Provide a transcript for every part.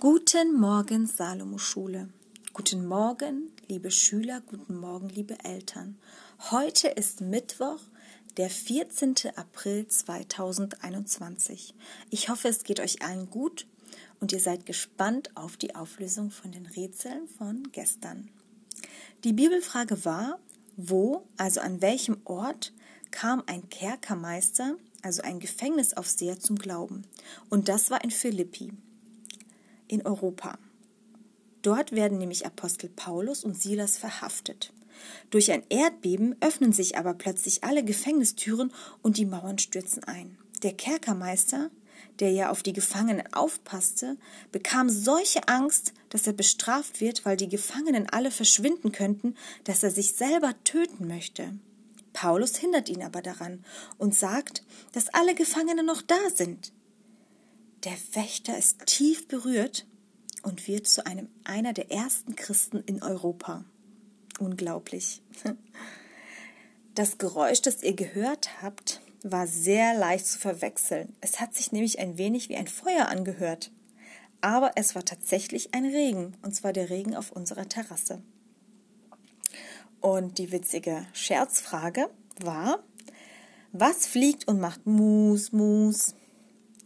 Guten Morgen, Salomo Schule. Guten Morgen, liebe Schüler, guten Morgen, liebe Eltern. Heute ist Mittwoch, der 14. April 2021. Ich hoffe, es geht euch allen gut und ihr seid gespannt auf die Auflösung von den Rätseln von gestern. Die Bibelfrage war, wo, also an welchem Ort, kam ein Kerkermeister, also ein Gefängnisaufseher, zum Glauben? Und das war in Philippi, in Europa. Dort werden nämlich Apostel Paulus und Silas verhaftet. Durch ein Erdbeben öffnen sich aber plötzlich alle Gefängnistüren und die Mauern stürzen ein. Der Kerkermeister, der ja auf die Gefangenen aufpasste, bekam solche Angst, dass er bestraft wird, weil die Gefangenen alle verschwinden könnten, dass er sich selber töten möchte. Paulus hindert ihn aber daran und sagt, dass alle Gefangenen noch da sind. Der Wächter ist tief berührt und wird zu einem einer der ersten Christen in Europa. Unglaublich. Das Geräusch, das ihr gehört habt, war sehr leicht zu verwechseln. Es hat sich nämlich ein wenig wie ein Feuer angehört. Aber es war tatsächlich ein Regen, und zwar der Regen auf unserer Terrasse. Und die witzige Scherzfrage war, was fliegt und macht Mus, Mus?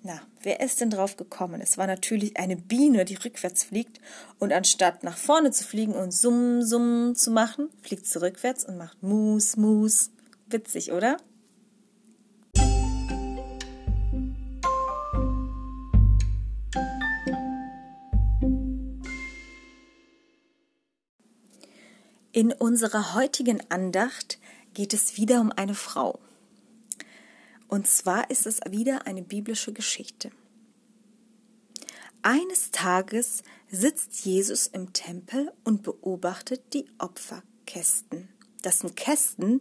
Na, wer ist denn drauf gekommen? Es war natürlich eine Biene, die rückwärts fliegt und anstatt nach vorne zu fliegen und Summ, Summ zu machen, fliegt sie rückwärts und macht Mus, Mus. Witzig, oder? In unserer heutigen Andacht geht es wieder um eine Frau. Und zwar ist es wieder eine biblische Geschichte. Eines Tages sitzt Jesus im Tempel und beobachtet die Opferkästen. Das sind Kästen,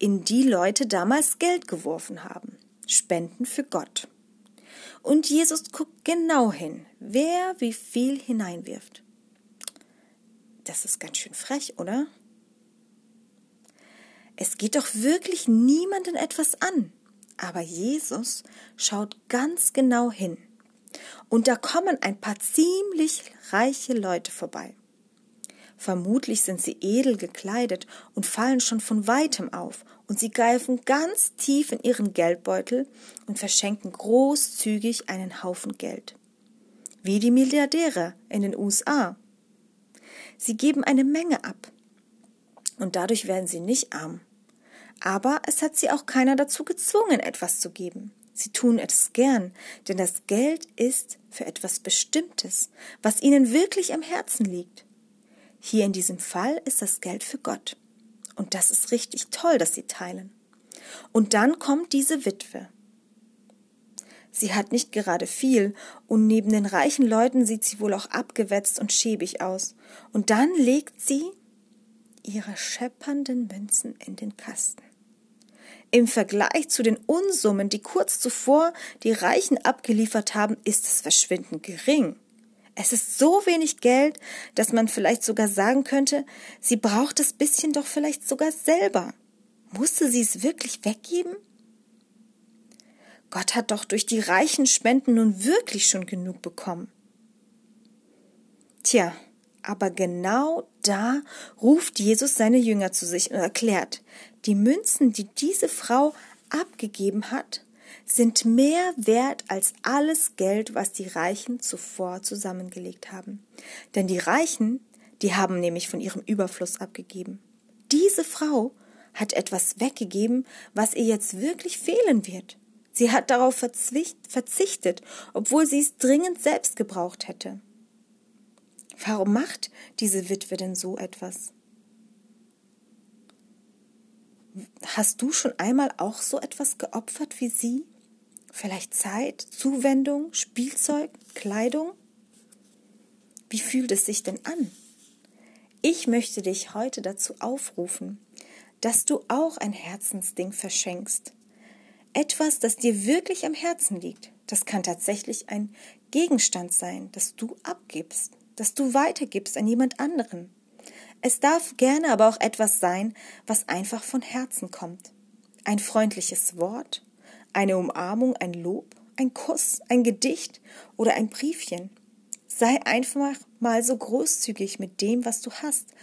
in die Leute damals Geld geworfen haben. Spenden für Gott. Und Jesus guckt genau hin, wer wie viel hineinwirft. Das ist ganz schön frech, oder? Es geht doch wirklich niemanden etwas an. Aber Jesus schaut ganz genau hin. Und da kommen ein paar ziemlich reiche Leute vorbei. Vermutlich sind sie edel gekleidet und fallen schon von weitem auf, und sie greifen ganz tief in ihren Geldbeutel und verschenken großzügig einen Haufen Geld. Wie die Milliardäre in den USA. Sie geben eine Menge ab. Und dadurch werden sie nicht arm. Aber es hat sie auch keiner dazu gezwungen, etwas zu geben. Sie tun es gern, denn das Geld ist für etwas Bestimmtes, was ihnen wirklich am Herzen liegt. Hier in diesem Fall ist das Geld für Gott. Und das ist richtig toll, dass sie teilen. Und dann kommt diese Witwe. Sie hat nicht gerade viel, und neben den reichen Leuten sieht sie wohl auch abgewetzt und schäbig aus. Und dann legt sie ihre scheppernden Münzen in den Kasten. Im Vergleich zu den Unsummen, die kurz zuvor die Reichen abgeliefert haben, ist es verschwindend gering. Es ist so wenig Geld, dass man vielleicht sogar sagen könnte, sie braucht das bisschen doch vielleicht sogar selber. Musste sie es wirklich weggeben? Gott hat doch durch die reichen Spenden nun wirklich schon genug bekommen. Tja, aber genau da ruft Jesus seine Jünger zu sich und erklärt, die Münzen, die diese Frau abgegeben hat, sind mehr wert als alles Geld, was die Reichen zuvor zusammengelegt haben. Denn die Reichen, die haben nämlich von ihrem Überfluss abgegeben. Diese Frau hat etwas weggegeben, was ihr jetzt wirklich fehlen wird. Sie hat darauf verzichtet, obwohl sie es dringend selbst gebraucht hätte. Warum macht diese Witwe denn so etwas? Hast du schon einmal auch so etwas geopfert wie sie? Vielleicht Zeit, Zuwendung, Spielzeug, Kleidung? Wie fühlt es sich denn an? Ich möchte dich heute dazu aufrufen, dass du auch ein Herzensding verschenkst, etwas, das dir wirklich am Herzen liegt. Das kann tatsächlich ein Gegenstand sein, das du abgibst, das du weitergibst an jemand anderen. Es darf gerne aber auch etwas sein, was einfach von Herzen kommt. Ein freundliches Wort, eine Umarmung, ein Lob, ein Kuss, ein Gedicht oder ein Briefchen. Sei einfach mal so großzügig mit dem, was du hast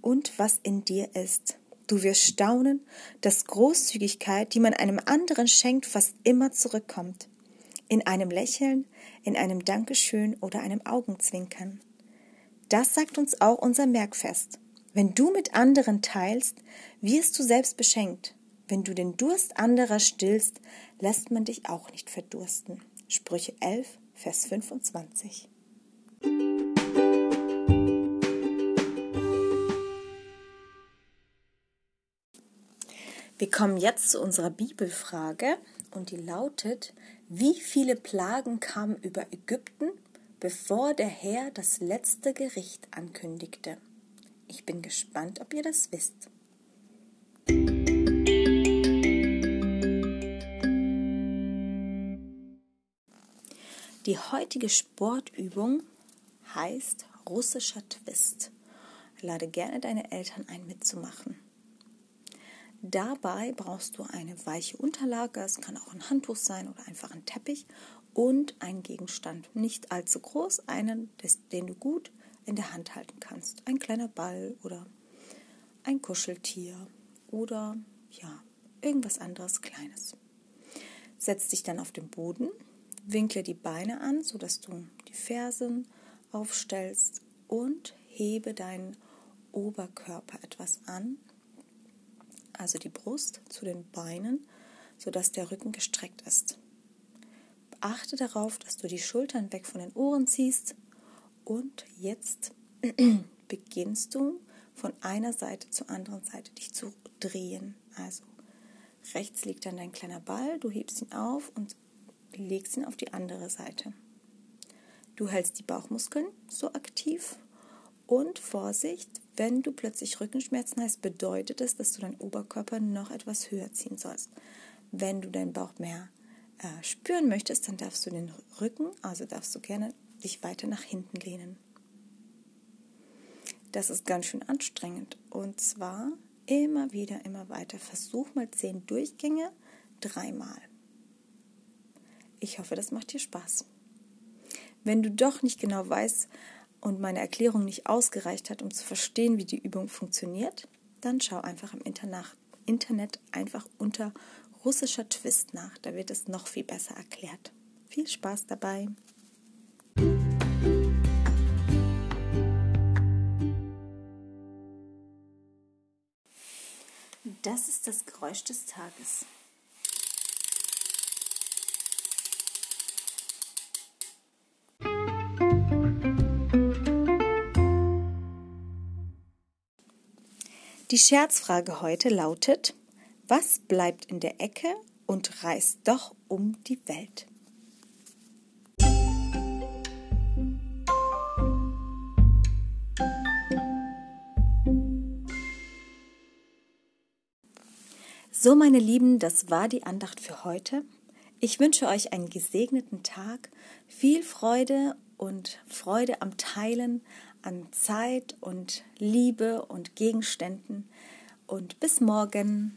und was in dir ist. Du wirst staunen, dass Großzügigkeit, die man einem anderen schenkt, fast immer zurückkommt. In einem Lächeln, in einem Dankeschön oder einem Augenzwinkern. Das sagt uns auch unser Merkfest. Wenn du mit anderen teilst, wirst du selbst beschenkt. Wenn du den Durst anderer stillst, lässt man dich auch nicht verdursten. Sprüche 11, Vers 25. Wir kommen jetzt zu unserer Bibelfrage und die lautet, wie viele Plagen kamen über Ägypten, bevor der Herr das letzte Gericht ankündigte? Ich bin gespannt, ob ihr das wisst. Die heutige Sportübung heißt russischer Twist. Lade gerne deine Eltern ein, mitzumachen. Dabei brauchst du eine weiche Unterlage, es kann auch ein Handtuch sein oder einfach ein Teppich und einen Gegenstand, nicht allzu groß, einen, den du gut in der Hand halten kannst. Ein kleiner Ball oder ein Kuscheltier oder ja, irgendwas anderes Kleines. Setz dich dann auf den Boden, winkle die Beine an, sodass du die Fersen aufstellst und hebe deinen Oberkörper etwas an also die Brust zu den Beinen, sodass der Rücken gestreckt ist. Achte darauf, dass du die Schultern weg von den Ohren ziehst und jetzt beginnst du von einer Seite zur anderen Seite dich zu drehen. Also rechts liegt dann dein kleiner Ball, du hebst ihn auf und legst ihn auf die andere Seite. Du hältst die Bauchmuskeln so aktiv und Vorsicht, wenn du plötzlich Rückenschmerzen hast, bedeutet es, dass du deinen Oberkörper noch etwas höher ziehen sollst. Wenn du deinen Bauch mehr äh, spüren möchtest, dann darfst du den Rücken, also darfst du gerne dich weiter nach hinten lehnen. Das ist ganz schön anstrengend. Und zwar immer wieder, immer weiter. Versuch mal zehn Durchgänge, dreimal. Ich hoffe, das macht dir Spaß. Wenn du doch nicht genau weißt, und meine Erklärung nicht ausgereicht hat, um zu verstehen, wie die Übung funktioniert, dann schau einfach im Internet einfach unter russischer Twist nach. Da wird es noch viel besser erklärt. Viel Spaß dabei! Das ist das Geräusch des Tages. Die Scherzfrage heute lautet, was bleibt in der Ecke und reist doch um die Welt? So, meine Lieben, das war die Andacht für heute. Ich wünsche euch einen gesegneten Tag, viel Freude und Freude am Teilen, an Zeit und Liebe und Gegenständen. Und bis morgen.